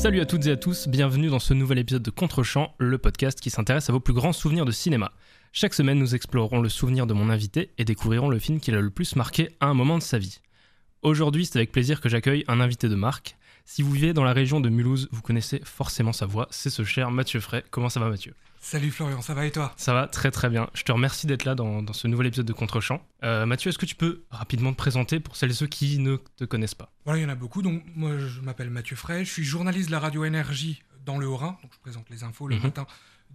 Salut à toutes et à tous, bienvenue dans ce nouvel épisode de Contrechamp, le podcast qui s'intéresse à vos plus grands souvenirs de cinéma. Chaque semaine, nous explorerons le souvenir de mon invité et découvrirons le film qui l'a le plus marqué à un moment de sa vie. Aujourd'hui, c'est avec plaisir que j'accueille un invité de marque. Si vous vivez dans la région de Mulhouse, vous connaissez forcément sa voix, c'est ce cher Mathieu Fray. Comment ça va Mathieu? Salut Florian, ça va et toi? Ça va très très bien. Je te remercie d'être là dans, dans, ce nouvel épisode de Contrechamp. Euh, Mathieu, est-ce que tu peux rapidement te présenter pour celles et ceux qui ne te connaissent pas? Voilà, il y en a beaucoup. Donc moi, je m'appelle Mathieu Fray, je suis journaliste de la radio Énergie dans le Haut-Rhin. Donc je présente les infos le Mhm. matin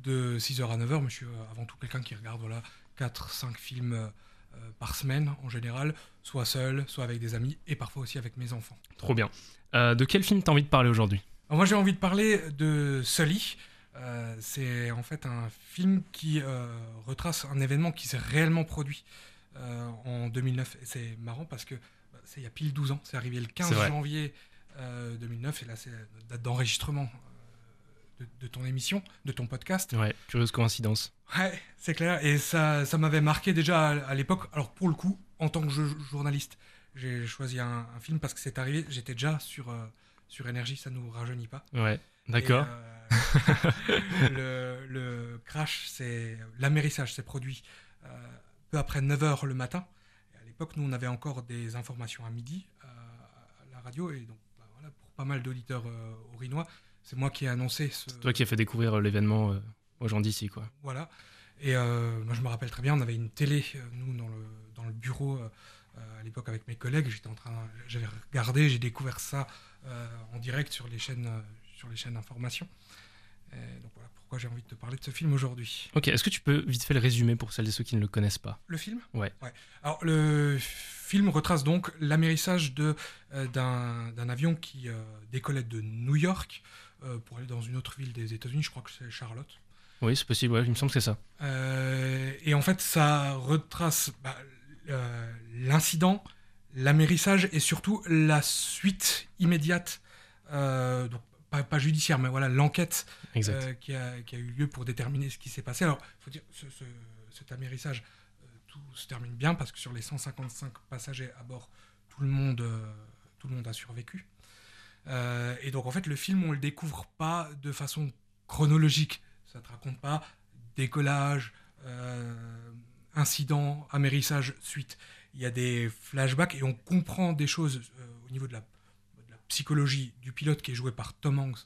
de 6h à 9h. Mais je suis euh, avant tout quelqu'un qui regarde voilà, 4-5 films euh, par semaine en général, soit seul, soit avec des amis et parfois aussi avec mes enfants. Trop bien. Euh, de quel film t'as envie de parler aujourd'hui? Moi j'ai envie de parler de Sully. Euh, c'est en fait un film qui euh, retrace un événement qui s'est réellement produit euh, en 2009. Et c'est marrant parce que bah, c'est il y a pile 12 ans. C'est arrivé le 15 C'est vrai. janvier euh, 2009. Et là, c'est la date d'enregistrement de, de ton émission, de ton podcast. Ouais, curieuse coïncidence. Ouais, c'est clair. Et ça, ça m'avait marqué déjà à, à l'époque. Alors pour le coup, en tant que jo- journaliste, j'ai choisi un, un film parce que c'est arrivé. J'étais déjà sur, sur Énergie, ça nous rajeunit pas. Ouais, d'accord. Euh, le, le crash, c'est l'amérissage s'est produit euh, peu après 9h le matin. Et à l'époque, nous, on avait encore des informations à midi euh, à la radio. Et donc, bah, voilà, pour pas mal d'auditeurs orinois, c'est moi qui ai annoncé ce. Toi qui as fait découvrir l'événement euh, aux gens d'ici, quoi. Voilà. Et euh, moi, je me rappelle très bien, on avait une télé, nous, dans le, dans le bureau, euh, à l'époque, avec mes collègues. J'étais en train, j'avais regardé, j'ai découvert ça en direct sur les chaînes, euh, sur les chaînes d'information. Donc voilà pourquoi j'ai envie de te parler de ce film aujourd'hui. Ok, est-ce que tu peux vite fait le résumer pour celles et ceux qui ne le connaissent pas? Le film? Ouais. Alors, le film retrace donc l'amérissage euh, d'un, d'un avion qui euh, décollait de New York euh, pour aller dans une autre ville des États-Unis, je crois que c'est Charlotte. Oui, c'est possible, ouais, il me semble que c'est ça. Euh, et en fait, ça retrace bah, euh, l'incident, l'amérissage et surtout la suite immédiate, euh, donc pas, pas judiciaire, mais voilà, l'enquête euh, qui, a, qui a eu lieu pour déterminer ce qui s'est passé. Alors, il faut dire, ce, ce- cet amérissage, euh, tout se termine bien parce que sur les 155 passagers à bord, tout le monde, tout le monde a survécu. Et donc, en fait, le film, on le découvre pas de façon chronologique. Ça te raconte pas décollage, incident, amérissage, suite. Il y a des flashbacks et on comprend des choses euh, au niveau de la, de la psychologie du pilote qui est joué par Tom Hanks.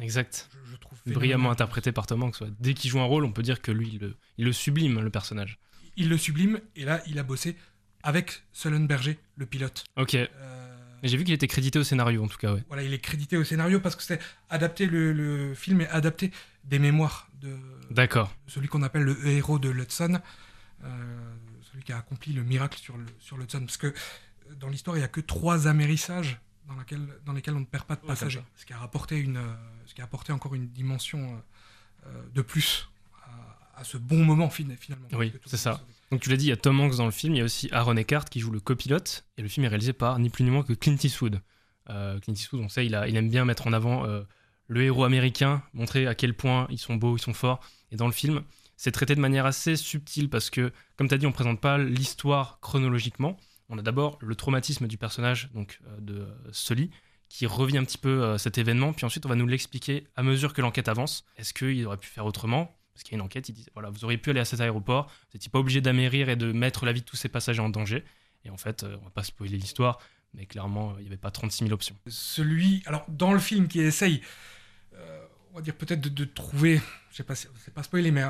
Exact. Je, je trouve Brillamment interprété par Tom Hanks. ouais. Dès qu'il joue un rôle, on peut dire que lui, il le, il le sublime, le personnage. Il le sublime et là, il a bossé avec Sullenberger, le pilote. Ok. Euh, J'ai vu qu'il était crédité au scénario, en tout cas, ouais. voilà, il est crédité au scénario parce que c'est adapté, le, le film est adapté des mémoires de D'accord. celui qu'on appelle le héros de l'Hudson, euh, celui qui a accompli le miracle sur le sur l'Hudson. Parce que euh, dans l'histoire, il n'y a que trois amérissages dans, laquelle, dans lesquels on ne perd pas de passagers. ce qui a rapporté une, euh, ce qui a apporté encore une dimension euh, euh, de plus à, à ce bon moment fin- finalement. Oui, c'est le ça. Donc tu l'as dit, il y a Tom Hanks dans le film, il y a aussi Aaron Eckhart qui joue le copilote, et le film est réalisé par ni plus ni moins que Clint Eastwood. Euh, Clint Eastwood, on sait, il, a, il aime bien mettre en avant euh, le héros américain, montrer à quel point ils sont beaux, ils sont forts. Et dans le film, c'est traité de manière assez subtile parce que, comme tu as dit, on présente pas l'histoire chronologiquement. On a d'abord le traumatisme du personnage donc euh, de Sully qui revient un petit peu euh, cet événement, puis ensuite on va nous l'expliquer à mesure que l'enquête avance. Est-ce qu'il aurait pu faire autrement? Parce qu'il y a une enquête, il dit voilà, vous auriez pu aller à cet aéroport, vous n'étiez pas obligé d'amérir et de mettre la vie de tous ces passagers en danger. Et en fait, euh, on va pas spoiler l'histoire, mais clairement, il n'y avait pas 36 000 options. Celui, alors dans le film qui essaye, on va dire peut-être de, trouver, je sais pas, c'est pas spoiler, mais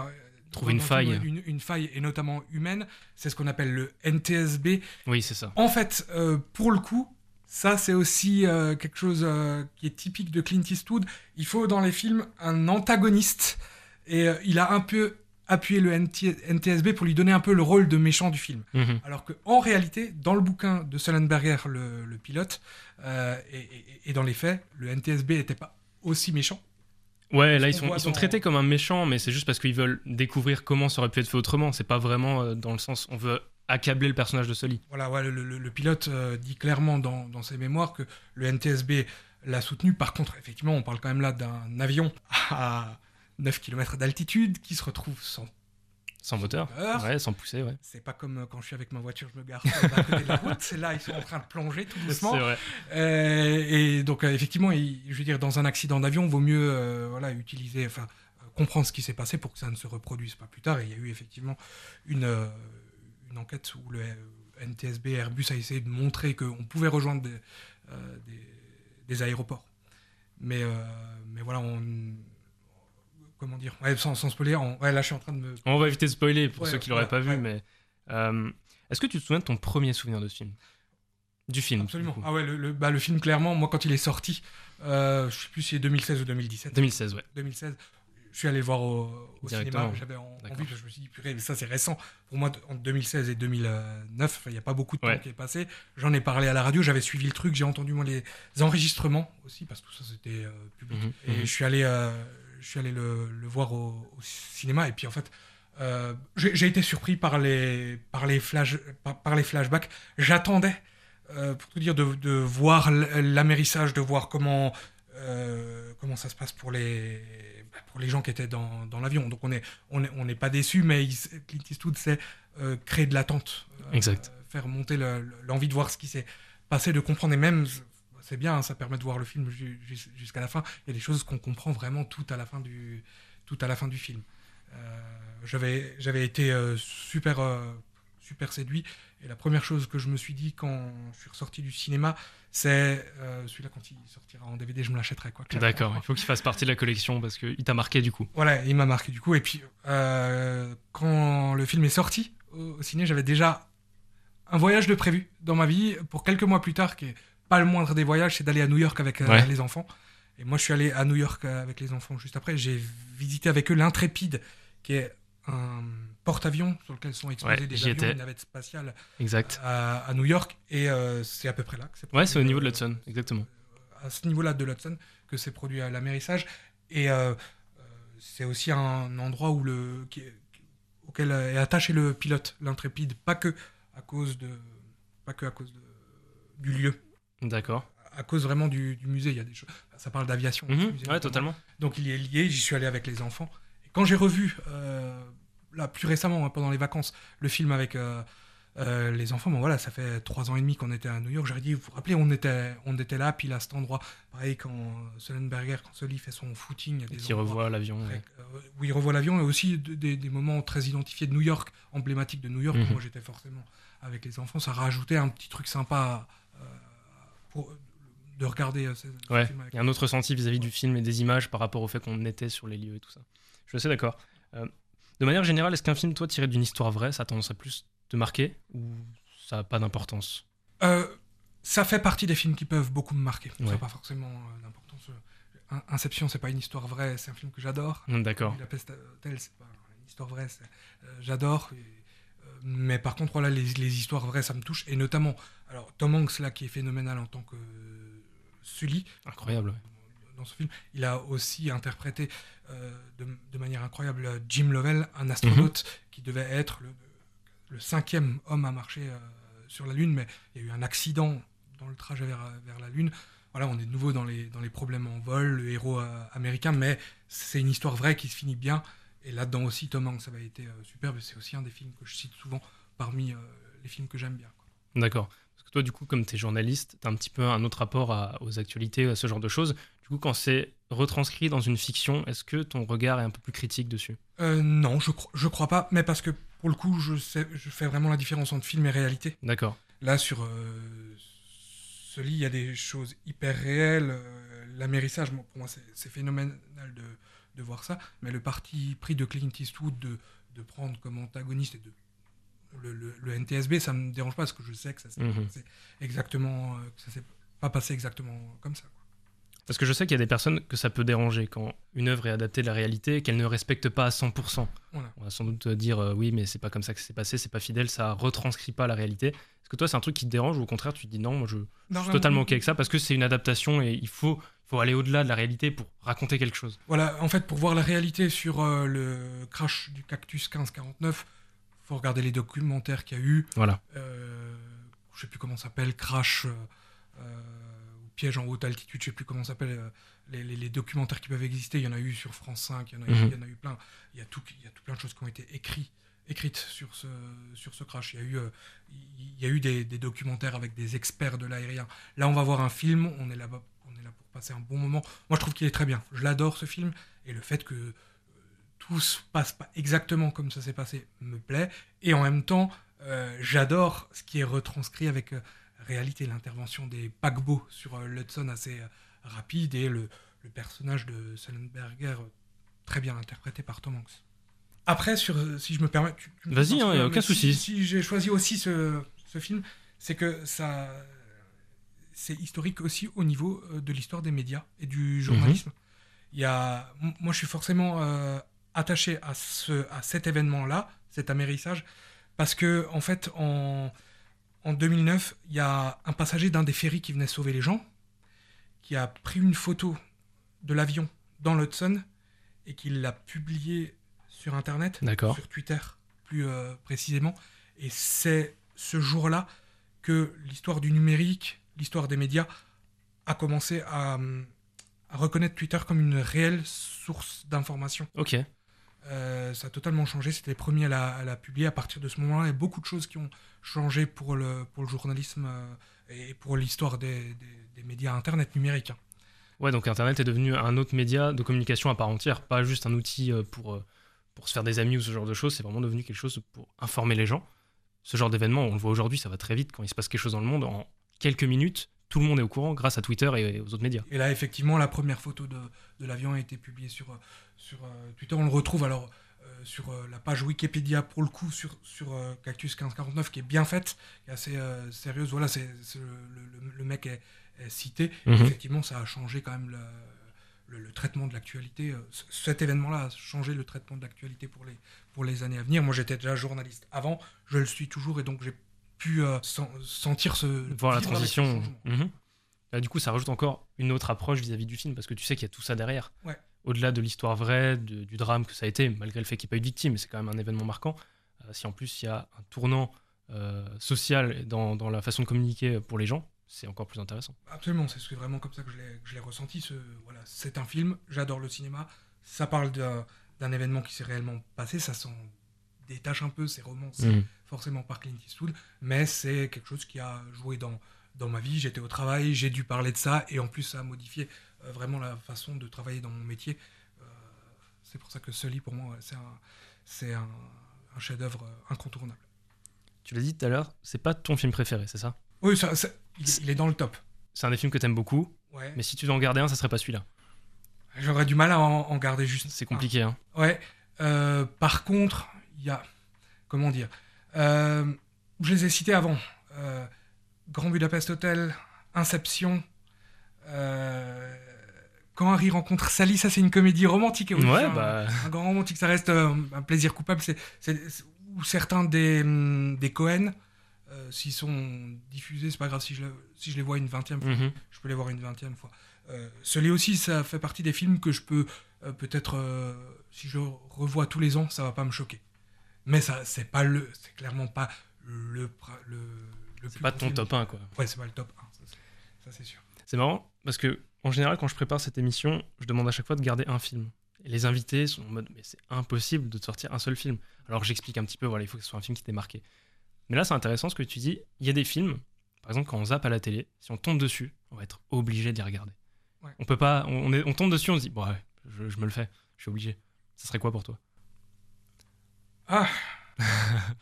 Trouver une faille. une, une faille et notamment humaine, c'est ce qu'on appelle le NTSB. Oui, c'est ça. En fait, euh, pour le coup, ça c'est aussi euh, quelque chose euh, qui est typique de Clint Eastwood. Il faut dans les films un antagoniste et il a un peu appuyé le NT NTSB pour lui donner un peu le rôle de méchant du film. Mhm. Alors qu'en réalité, dans le bouquin de Sullenberger, le, le pilote, euh, et, et- et dans les faits, le NTSB n'était pas aussi méchant. Ouais, là, ils sont, ils traités comme un méchant, mais c'est juste parce qu'ils veulent découvrir comment ça aurait pu être fait autrement. C'est pas vraiment euh, dans le sens, on veut accabler le personnage de Sully. Voilà, ouais, le, le- le pilote euh, dit clairement dans, dans ses mémoires que le NTSB l'a soutenu. Par contre, effectivement, on parle quand même là d'un avion à 9 km d'altitude qui se retrouve sans Sans moteur, ouais, sans pousser, ouais. C'est pas comme quand je suis avec ma voiture, je me gare à côté de la route. C'est là, ils sont en train de plonger tout doucement. Vrai. et donc, effectivement, je veux dire, dans un accident d'avion, vaut mieux voilà, utiliser, enfin, comprendre ce qui s'est passé pour que ça ne se reproduise pas plus tard. Et il y a eu effectivement une, une enquête où le NTSB Airbus a essayé de montrer qu'on pouvait rejoindre des, des, aéroports. Mais, mais voilà, on comment dire sans, sans spoiler ouais, là je suis en train de me on va éviter de spoiler pour ceux qui l'auraient pas vu mais euh, est-ce que tu te souviens de ton premier souvenir de ce film? Du film absolument. ah ouais le, bah, le, film clairement moi quand il est sorti euh, je sais plus si c'est 2016 ou 2017 2016 ouais. 2016 je suis allé le voir au, cinéma j'avais envie parce que je me suis dit purée mais ça c'est récent. Pour moi entre 2016 et 2009 il n'y a pas beaucoup de temps qui est passé. J'en ai parlé à la radio j'avais suivi le truc j'ai entendu moi les enregistrements aussi parce que tout ça c'était euh, public. Mhm, et mhm. je suis allé euh, je suis allé le, voir au, cinéma et puis en fait, euh, j'ai été surpris par les, par les, flash, par, les flashbacks. J'attendais, euh, pour tout dire, de, de voir l'amérissage, de voir comment, euh, comment ça se passe pour les, pour les gens qui étaient dans, dans l'avion. Donc on n'est on est, on est pas déçu, mais Clint Eastwood sait créer de l'attente. exact. Faire monter l'envie de voir ce qui s'est passé, de comprendre et même c'est bien, hein, ça permet de voir le film jusqu'à la fin. Il y a des choses qu'on comprend vraiment tout à la fin du, tout à la fin du film. Euh, j'avais, j'avais été euh, super, euh, super séduit. Et la première chose que je me suis dit quand je suis ressorti du cinéma, c'est celui-là, quand il sortira en DVD, je me l'achèterai. Quoi, D'accord, il faut qu'il fasse partie de la collection parce qu'il t'a marqué du coup. Voilà, il m'a marqué du coup. Et puis, quand le film est sorti au, ciné, j'avais déjà un voyage de prévu dans ma vie pour quelques mois plus tard, qui est pas le moindre des voyages, c'est d'aller à New York avec euh, les enfants. Et moi, je suis allé à New York euh, avec les enfants juste après. J'ai visité avec eux l'Intrépide, qui est un porte-avions sur lequel sont exposés des avions, une navette spatiale exact. À, New York. Et euh, c'est à peu près là que c'est Ouais, c'est au niveau de l'Hudson, exactement. À ce niveau-là de l'Hudson que c'est produit à l'amérissage. Et c'est aussi un endroit où le, auquel est attaché le pilote, l'Intrépide, pas que à cause de, pas que à cause de, du lieu. D'accord. À cause vraiment du, musée, il y a des choses. Ça parle d'aviation. Mhm. ouais, totalement. Donc il y est lié. J'y suis allé avec les enfants. Et quand j'ai revu, euh, là plus récemment, hein, pendant les vacances, le film avec euh, euh, les enfants, bon voilà, ça fait trois ans et demi qu'on était à New York. J'aurais dit, vous vous rappelez, on était, on était là, puis à cet endroit, pareil quand Sullenberger, quand Sully fait son footing, il qui revoit l'avion. oui, il revoit l'avion, et aussi des, moments très identifiés de New York, emblématiques de New York. Mhm. Moi, j'étais forcément avec les enfants. Ça rajoutait un petit truc sympa de regarder euh, ouais, Il y a un autre ressenti vis-à-vis du film et des images par rapport au fait qu'on était sur les lieux et tout ça. Je suis assez d'accord. Euh, de manière générale, est-ce qu'un film, toi, tiré d'une histoire vraie, ça a tendance à plus te marquer ou ça n'a pas d'importance? Euh, Ça fait partie des films qui peuvent beaucoup me marquer. Ça n'a pas forcément d'importance. Inception, c'est pas une histoire vraie, c'est un film que j'adore. D'accord. La peste telle, c'est pas une histoire vraie, j'adore. Mais par contre, voilà, les, les, histoires vraies, ça me touche. Et notamment, alors, Tom Hanks, là, qui est phénoménal en tant que Sully. Incroyable. Dans ce film, il a aussi interprété euh, de, manière incroyable Jim Lovell, un astronaute mhm. qui devait être le, cinquième homme à marcher euh, sur la Lune, mais il y a eu un accident dans le trajet vers, vers la Lune. Voilà, on est de nouveau dans les, dans les problèmes en vol, le héros euh, américain, mais c'est une histoire vraie qui se finit bien. Et là-dedans aussi, Tom Hanks, ça avait été superbe. C'est aussi un des films que je cite souvent parmi les films que j'aime bien. D'accord toi, du coup, comme tu es journaliste, tu as un petit peu un autre rapport aux actualités, à ce genre de choses. Du coup, quand c'est retranscrit dans une fiction, est-ce que ton regard est un peu plus critique dessus? Euh, Non, je, je crois pas, mais parce que pour le coup, je, sais, je fais vraiment la différence entre film et réalité. D'accord. Là, sur euh, ce lit, il y a des choses hyper réelles. Euh, l'amérissage, pour moi, c'est phénoménal de, de, voir ça, mais le parti pris de Clint Eastwood de, de prendre comme antagoniste et de le, NTSB, ça me dérange pas parce que je sais que ça s'est mhm. exactement, euh, ça s'est pas passé exactement comme ça. Parce que je sais qu'il y a des personnes que ça peut déranger quand une œuvre est adaptée de la réalité qu'elle ne respecte pas à 100%. On va sans doute dire euh, oui, mais c'est pas comme ça que c'est passé, c'est pas fidèle, ça retranscrit pas la réalité. Est-ce que toi, c'est un truc qui te dérange ou au contraire, tu te dis non, moi je, suis totalement OK avec ça parce que c'est une adaptation et il faut, faut aller au-delà de la réalité pour raconter quelque chose Voilà, en fait, pour voir la réalité sur euh, le crash du Cactus 1549, faut regarder les documentaires qu'il y a eu. Voilà. Euh, je sais plus comment ça s'appelle, Crash, euh, piège en haute altitude, je sais plus comment ça s'appelle, euh, les, les- les documentaires qui peuvent exister, il y en a eu sur France 5, il y en a, eu- Mhm. il y en a eu plein. Il y a tout, il y a tout plein de choses qui ont été écrites, sur ce, sur ce crash. Il y a eu, euh, il y a eu des, des documentaires avec des experts de l'aérien. Là, on va voir un film, on est là on est là pour passer un bon moment. Moi, je trouve qu'il est très bien. Je l'adore ce film et le fait que euh, tout se passe pas exactement comme ça s'est passé me plaît. Et en même temps, euh, j'adore ce qui est retranscrit avec euh, réalité, l'intervention des paquebots sur l'Hudson assez rapide et le, le personnage de Sullenberger très bien interprété par Tom Hanks. Après, sur, si je me permets, Vas-y, coupe, hein, y a mais aucun si- souci. Si, j'ai choisi aussi ce, ce film, c'est que ça, c'est historique aussi au niveau euh, de l'histoire des médias et du journalisme. Il y a, moi, je suis forcément euh, attaché à, ce, à cet événement-là, cet amérissage, parce que en fait, en, en 2009, il y a un passager d'un des ferries qui venait sauver les gens, qui a pris une photo de l'avion dans l'Hudson et qui l'a publiée sur Internet, sur Twitter plus euh, précisément. Et c'est ce jour-là que l'histoire du numérique, l'histoire des médias, a commencé à, à reconnaître Twitter comme une réelle source d'information. Ok. Euh, ça a totalement changé. C'était les premiers à la, à la publier. À partir de ce moment-là, il y a beaucoup de choses qui ont changé pour le, pour le journalisme euh, et pour l'histoire des, des- des médias Internet numériques. Ouais, donc Internet est devenu un autre média de communication à part entière, pas juste un outil euh, pour, pour se faire des amis ou ce genre de choses, c'est vraiment devenu quelque chose pour informer les gens. Ce genre d'événement, on le voit aujourd'hui, ça va très vite. Quand il se passe quelque chose dans le monde, en quelques minutes, tout le monde est au courant grâce à Twitter et aux autres médias. Et là, effectivement, la première photo de, de l'avion a été publiée sur, euh, sur euh, Twitter. On le retrouve alors euh, sur euh, la page Wikipédia, pour le coup, sur, sur Cactus 1549, qui est bien faite, qui est assez sérieuse. Voilà, c'est, le, le- le mec est, est cité. Mhm. Effectivement, ça a changé quand même le, le- traitement de l'actualité. Cet événement-là a changé le traitement de l'actualité pour les, pour les années à venir. Moi, j'étais déjà journaliste avant, je le suis toujours, et donc j'ai pu euh, sen- sentir ce... Voir la transition. Mhm. Là, du coup, ça rajoute encore une autre approche vis-à-vis du film, parce que tu sais qu'il y a tout ça derrière. Ouais. Au-delà de l'histoire vraie, de- du drame que ça a été, malgré le fait qu'il n'y ait pas eu de victime, c'est quand même un événement marquant. Euh, si en plus il y a un tournant euh, social dans, dans la façon de communiquer pour les gens, c'est encore plus intéressant. Absolument, c'est vraiment comme ça que je l'ai- ressenti. Ce, voilà, c'est un film, j'adore le cinéma. Ça parle d'un d'un événement qui s'est réellement passé, ça s'en détache un peu, c'est romancé Mhm. forcément par Clint Eastwood, mais c'est quelque chose qui a joué dans, dans ma vie. J'étais au travail, j'ai dû parler de ça, et en plus ça a modifié euh, vraiment la façon de travailler dans mon métier. Euh, c'est pour ça que Sully, pour moi, c'est un, c'est un, un chef-d'œuvre euh, incontournable. Tu l'as dit tout à l'heure, c'est pas ton film préféré, c'est ça? Oui, ça, ça- il, est- il est dans le top. C'est un des films que t'aimes beaucoup, Ouais. mais si tu dois en garder un, ça serait pas celui-là. J'aurais du mal à en, en garder juste. C'est un. compliqué, hein. Ouais. euh, par contre, il y a. Comment dire euh, Je les ai cités avant. Euh, Grand Budapest Hotel, Inception. euh, Quand Harry rencontre Sally, ça c'est une comédie romantique. et Ouais, un, bah. un grand romantique, ça reste un plaisir coupable. C'est, ou certains des, hum, des Cohen, s'ils sont diffusés, c'est pas grave si je, si je les vois une vingtième fois mhm. je peux les voir une vingtième fois. Euh, Sully aussi, ça fait partie des films que je peux euh, peut-être, euh, si je revois tous les ans, ça va pas me choquer. Mais ça, c'est pas le, c'est clairement pas le, le, le C'est pas ton top 1, quoi. Ouais, c'est pas le top 1, ça c'est- ça c'est sûr. C'est marrant parce que en général, quand je prépare cette émission, je demande à chaque fois de garder un film. Et les invités sont en mode, mais c'est impossible de te sortir un seul film. Alors j'explique un petit peu, voilà, il faut que ce soit un film qui t'ait marqué. Mais là, c'est intéressant ce que tu dis. Il y a des films, par exemple, quand on zappe à la télé, si on tombe dessus, on va être obligé d'y regarder. Ouais. On peut pas, on, on est- on tombe dessus, on se dit, bon, ouais, je, je me le fais, je suis obligé. Ça serait quoi pour toi? Ah,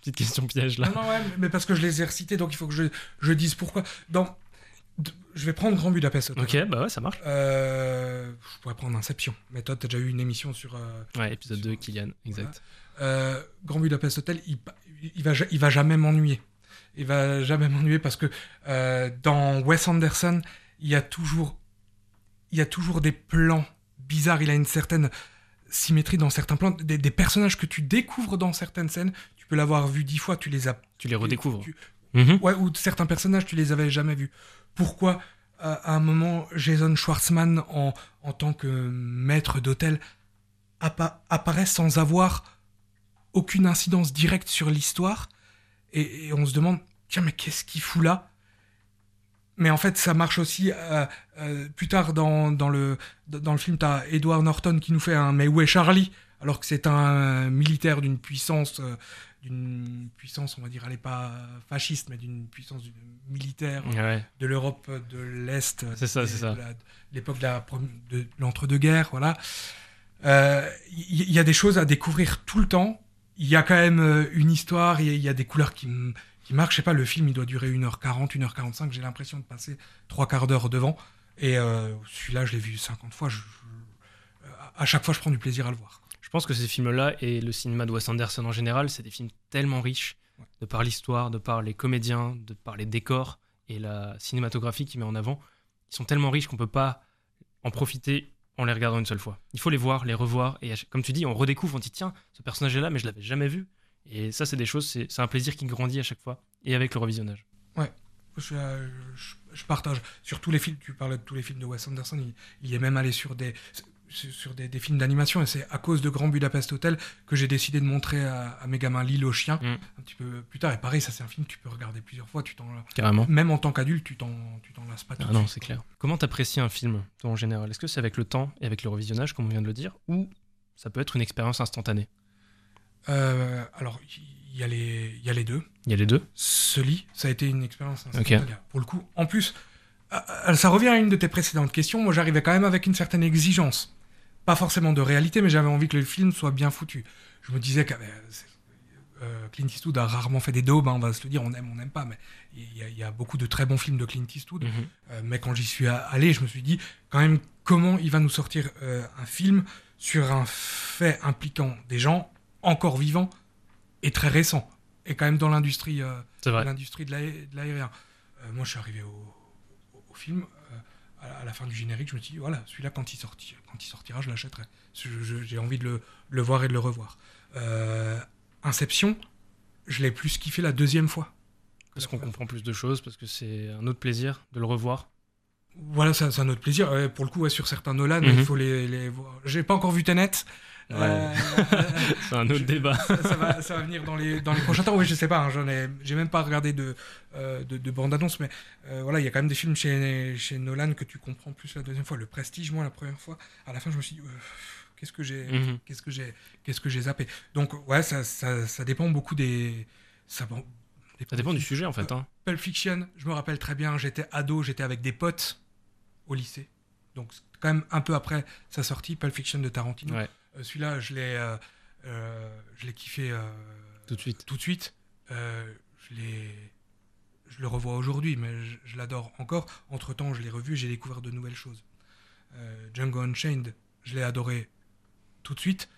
Petite question piège là. non, non, ouais, mais parce que je les ai recités, donc il faut que je, je dise pourquoi. Dans, je vais prendre Grand Budapest Hotel. Ok, bah ouais, ça marche. Euh, je pourrais prendre Inception. Mais toi, t'as déjà eu une émission sur. euh, Ouais, épisode Sur- 2, Kylian, exact. Euh, Grand Budapest Hotel, il, il va, il va jamais m'ennuyer. Il va jamais m'ennuyer parce que dans Wes Anderson, il y a toujours, il y a toujours des plans bizarres. Il a une certaine symétrie dans certains plans, des, des personnages que tu découvres dans certaines scènes. Tu peux l'avoir vu dix fois, tu les as. Tu les redécouvres. tu- Mhm. ouais, ou certains personnages, tu les avais jamais vus. Pourquoi à à un moment, Jason Schwartzman, en, en tant que maître d'hôtel, appa- apparaît sans avoir aucune incidence directe sur l'histoire? Et, et on se demande, tiens, mais qu'est-ce qu'il fout là? Mais en fait, ça marche aussi. Euh, euh, plus tard dans, dans, le, dans le film, tu as Edward Norton qui nous fait un Mais où est Charlie? Alors que c'est un militaire d'une puissance, euh, d'une puissance, on va dire, elle n'est pas fasciste, mais d'une puissance militaire Ouais. de l'Europe de l'Est. C'est ça, c'est ça. l'époque de l'entre-deux-guerres, voilà. Il y, y a des choses à découvrir tout le temps. Il y a quand même une histoire, il y, y a des couleurs qui, m- qui marquent. Je sais pas, le film, il doit durer 1h40, 1h45. J'ai l'impression de passer trois quarts d'heure devant. Et euh, celui-là, je l'ai vu 50 fois. Je- je- à chaque fois, je prends du plaisir à le voir. Je pense que ces films-là et le cinéma de Wes Anderson en général, c'est des films tellement riches, Ouais. de par l'histoire, de par les comédiens, de par les décors et la cinématographie qu'il met en avant. Ils sont tellement riches qu'on peut pas en profiter en les regardant une seule fois. Il faut les voir, les revoir, et comme tu dis, on redécouvre, on dit tiens, ce personnage est là, mais je l'avais jamais vu. Et ça, c'est des choses, c'est un plaisir qui grandit à chaque fois, et avec le revisionnage. Je, euh, je- je partage. Sur tous les films, tu parlais de tous les films de Wes Anderson, il, il est même allé sur des, sur des, des films d'animation, et c'est à cause de Grand Budapest Hotel que j'ai décidé de montrer à, à mes gamins L'île aux chiens, Mm. un petit peu plus tard. Et pareil, ça c'est un film que tu peux regarder plusieurs fois, tu Carrément. même en tant qu'adulte, tu t'en, tu t'en lasses pas tout Ah de non, c'est clair. Comment t'apprécies un film, toi, en général? Est-ce que c'est avec le temps et avec le revisionnage, comme on vient de le dire, ou ça peut être une expérience instantanée? Euh, alors, il y, a les- y a les deux. Il y a les deux. Ce lit, ça a été une expérience Ok. instantanée. Pour le coup, en plus, euh, euh, ça revient à une de tes précédentes questions. Moi, j'arrivais quand même avec une certaine exigence. Pas forcément de réalité, mais j'avais envie que le film soit bien foutu. Je me disais que euh, Clint Eastwood a rarement fait des daubes, hein, on va se le dire, on aime, on n'aime pas, mais il y, a- il y a beaucoup de très bons films de Clint Eastwood. Mhm. Euh, mais quand j'y suis allé, je me suis dit, quand même, comment il va nous sortir euh, un film sur un fait impliquant des gens encore vivants et très récents, et quand même dans l'industrie euh, l'industrie de l'aé- de l'aérien. Euh, moi, je suis arrivé au, au- au film, euh, à, la fin du générique, je me suis dit, voilà, celui-là, quand il, sorti, quand il sortira, je l'achèterai. J'ai envie de le, voir et de le revoir. Euh, Inception, je l'ai plus kiffé la deuxième fois. Parce qu'on comprend plus de choses, parce que c'est un autre plaisir de le revoir. Voilà, c'est un autre plaisir. Pour le coup, ouais, sur certains Nolan, Mhm. il faut les, les voir. J'ai pas encore vu Tenet. Euh, C'est un autre je- débat. ça, ça va, ça va venir dans les, dans les prochains temps. Oui, je sais pas, hein, j'en ai, j'ai même pas regardé de, euh, de, de bande-annonce, mais euh, voilà, il y a quand même des films chez, chez Nolan que tu comprends plus la deuxième fois. Le Prestige, moi, la première fois, à la fin, je me suis dit, euh, qu'est-ce que j'ai, Mhm. qu'est-ce que j'ai, qu'est-ce que j'ai zappé. Donc, ouais, ça, ça, ça dépend beaucoup des. Ça, bon, Ça dépend du sujet, en fait. Hein. Pulp Fiction, je me rappelle très bien, j'étais ado, j'étais avec des potes au lycée. Donc, quand même un peu après sa sortie, Pulp Fiction de Tarantino. Ouais. Euh, Celui-là, je l'ai, euh, euh, je l'ai kiffé Tout de suite. tout de suite. Je l'ai, je le revois aujourd'hui, mais je, je l'adore encore. Entre temps, je l'ai revu, j'ai découvert de nouvelles choses. Euh, Django Unchained, je l'ai adoré tout de suite.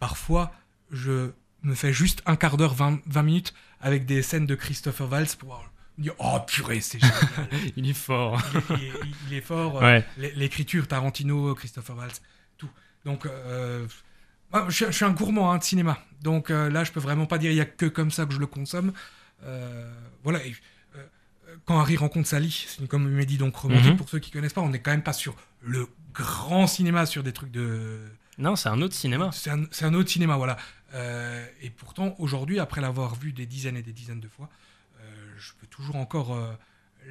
Parfois, je me fais juste un quart d'heure, 20, 20 minutes avec des scènes de Christopher Waltz pour me dire Oh purée, c'est génial. Il est fort. il, est, il est- il est fort. Ouais. L'écriture, Tarantino, Christopher Waltz, tout. Donc, euh, moi, je, suis, je suis un gourmand hein, de cinéma. Donc euh, là, je peux vraiment pas dire il y a que comme ça que je le consomme. Euh, voilà. et, quand Harry rencontre Sally, c'est une comédie donc romantique. Mhm. Pour ceux qui connaissent pas, on n'est quand même pas sur le grand cinéma, sur des trucs de. Non, c'est un autre cinéma. C'est un, c'est un autre cinéma, voilà. Euh, et pourtant, aujourd'hui, après l'avoir vu des dizaines et des dizaines de fois, euh, je peux toujours encore euh,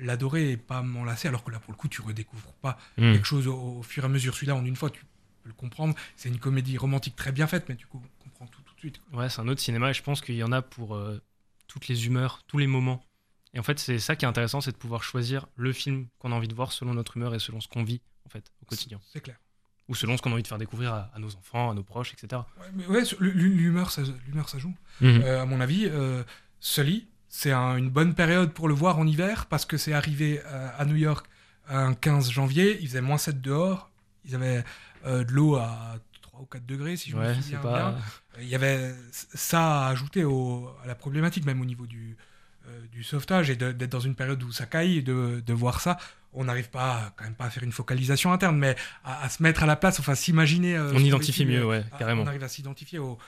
l'adorer et pas m'en lasser. Alors que là, pour le coup, tu redécouvres pas Hmm. quelque chose au, au fur et à mesure. Celui-là, en une fois, tu peux le comprendre. C'est une comédie romantique très bien faite, mais tu co- comprends tout tout de suite. Ouais, c'est un autre cinéma et je pense qu'il y en a pour euh, toutes les humeurs, tous les moments. Et en fait, c'est ça qui est intéressant, c'est de pouvoir choisir le film qu'on a envie de voir selon notre humeur et selon ce qu'on vit en fait au quotidien. C'est clair. Ou selon ce qu'on a envie de faire découvrir à, à nos enfants, à nos proches, etc. Ouais, mais ouais, l'humeur, ça, l'humeur, ça joue. Mhm. Euh, à mon avis, euh, Sully, c'est un- une bonne période pour le voir en hiver parce que c'est arrivé euh, à New York un 15 janvier. Il faisait moins 7 dehors. Ils avaient de l'eau à 3 ou 4 degrés, si je ouais, me souviens pas. bien. Il y avait ça à ajouter au- à la problématique, même au niveau du, euh, du sauvetage et d'être dans une période où ça caille, et de, de voir ça. On n'arrive pas, quand même pas à faire une focalisation interne, mais à, à se mettre à la place, enfin s'imaginer. euh, On identifie mieux, euh, ouais, à- carrément. On arrive à s'identifier aux,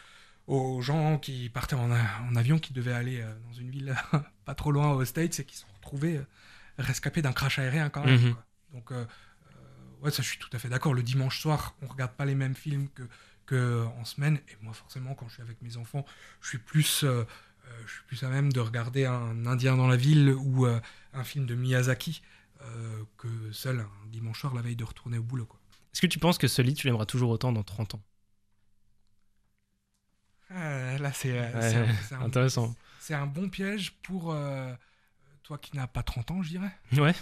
aux gens qui partaient en, avion, qui devaient aller euh, dans une ville pas trop loin aux States et qui se sont retrouvés euh, rescapés d'un crash aérien quand même. Mhm. quoi. Donc, euh, euh, ouais, ça, je suis tout à fait d'accord. Le dimanche soir, on regarde pas les mêmes films que, que en semaine. Et moi, forcément, quand je suis avec mes enfants, je suis plus, euh, euh, je suis plus à même de regarder un Indien dans la ville ou euh, un film de Miyazaki. Euh, que seul un dimanche soir la veille de retourner au boulot. Quoi. Est-ce que tu penses que ce lit, tu l'aimeras toujours autant dans 30 ans? Ah, Là, c'est Ouais, c'est un- c'est un, Intéressant. c'est un bon piège pour toi qui n'as pas 30 ans, je dirais. Ouais,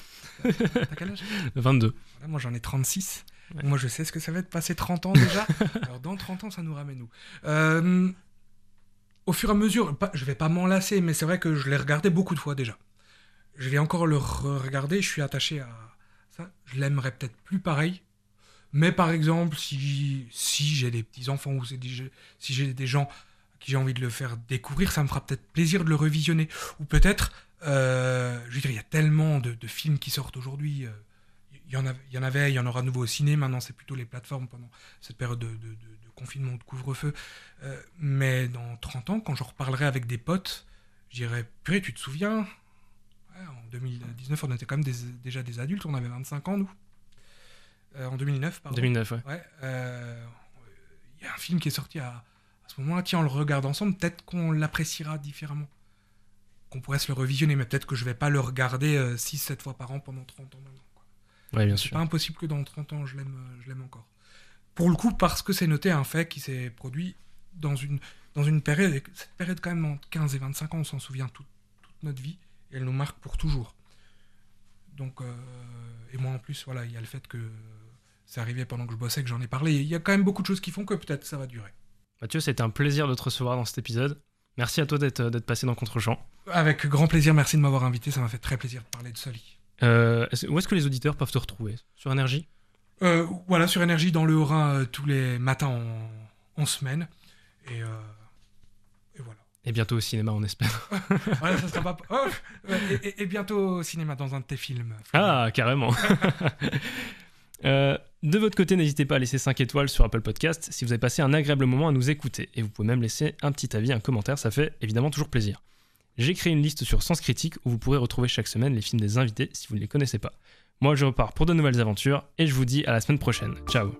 T'as quel âge? 22. Voilà, Moi, j'en ai 36. Ouais. Moi, je sais ce que ça va être passer 30 ans déjà. Alors, dans 30 ans, ça nous ramène où? Euh, Au fur et à mesure, pas, je vais pas m'en lasser, mais c'est vrai que je l'ai regardé beaucoup de fois déjà. Je vais encore le regarder, je suis attaché à ça. Je l'aimerais peut-être plus pareil. Mais par exemple, si, si j'ai des petits-enfants ou si j'ai des gens à qui j'ai envie de le faire découvrir, ça me fera peut-être plaisir de le revisionner. Ou peut-être, euh, je veux dire, il y a tellement de, de films qui sortent aujourd'hui. euh, il y, en avait, il y en avait, il y en aura de nouveau au ciné. Maintenant, c'est plutôt les plateformes pendant cette période de, de- de- de confinement ou de couvre-feu. Euh, mais dans 30 ans, quand je reparlerai avec des potes, je dirais Purée, tu te souviens? Ouais, En 2019, on était quand même des- déjà des adultes, on avait 25 ans, nous. Euh, en 2009, pardon. 2009, ouais. Ouais, il y a un film qui est sorti à, à ce moment-là. Tiens, on le regarde ensemble, peut-être qu'on l'appréciera différemment. Qu'on pourrait se le revisionner, mais peut-être que je vais pas le regarder 6-7 fois par an pendant 30 ans maintenant. Ouais, bien sûr. pas impossible que dans 30 ans, je l'aime, euh, je l'aime encore. Pour le coup, parce que c'est noté un fait qui s'est produit dans une, dans une période, et cette période quand même entre 15 et 25 ans, on s'en souvient toute, toute notre vie, et elle nous marque pour toujours. Donc, euh, et moi en plus, voilà, il y a le fait que c'est arrivé pendant que je bossais, que j'en ai parlé. Il y a quand même beaucoup de choses qui font que peut-être ça va durer. Mathieu, c'était un plaisir de te recevoir dans cet épisode. Merci à toi d'être d'être passé dans Contre-champ. Avec grand plaisir, merci de m'avoir invité, ça m'a fait très plaisir de parler de Soli. Euh, où est-ce que les auditeurs peuvent te retrouver? Sur Énergie? Euh, voilà, sur Énergie, dans le Haut-Rhin, euh, tous les matins en, en semaine. Et, euh, et voilà. Et bientôt au cinéma, on espère. Voilà, ça sera pas. Oh, ouais, et, et- et bientôt au cinéma dans un de tes films. Ah, carrément. De votre côté, n'hésitez pas à laisser 5 étoiles sur Apple Podcast si vous avez passé un agréable moment à nous écouter. Et vous pouvez même laisser un petit avis, un commentaire, ça fait évidemment toujours plaisir. J'ai créé une liste sur Sens Critique où vous pourrez retrouver chaque semaine les films des invités si vous ne les connaissez pas. Moi, je repars pour de nouvelles aventures et je vous dis à la semaine prochaine. Ciao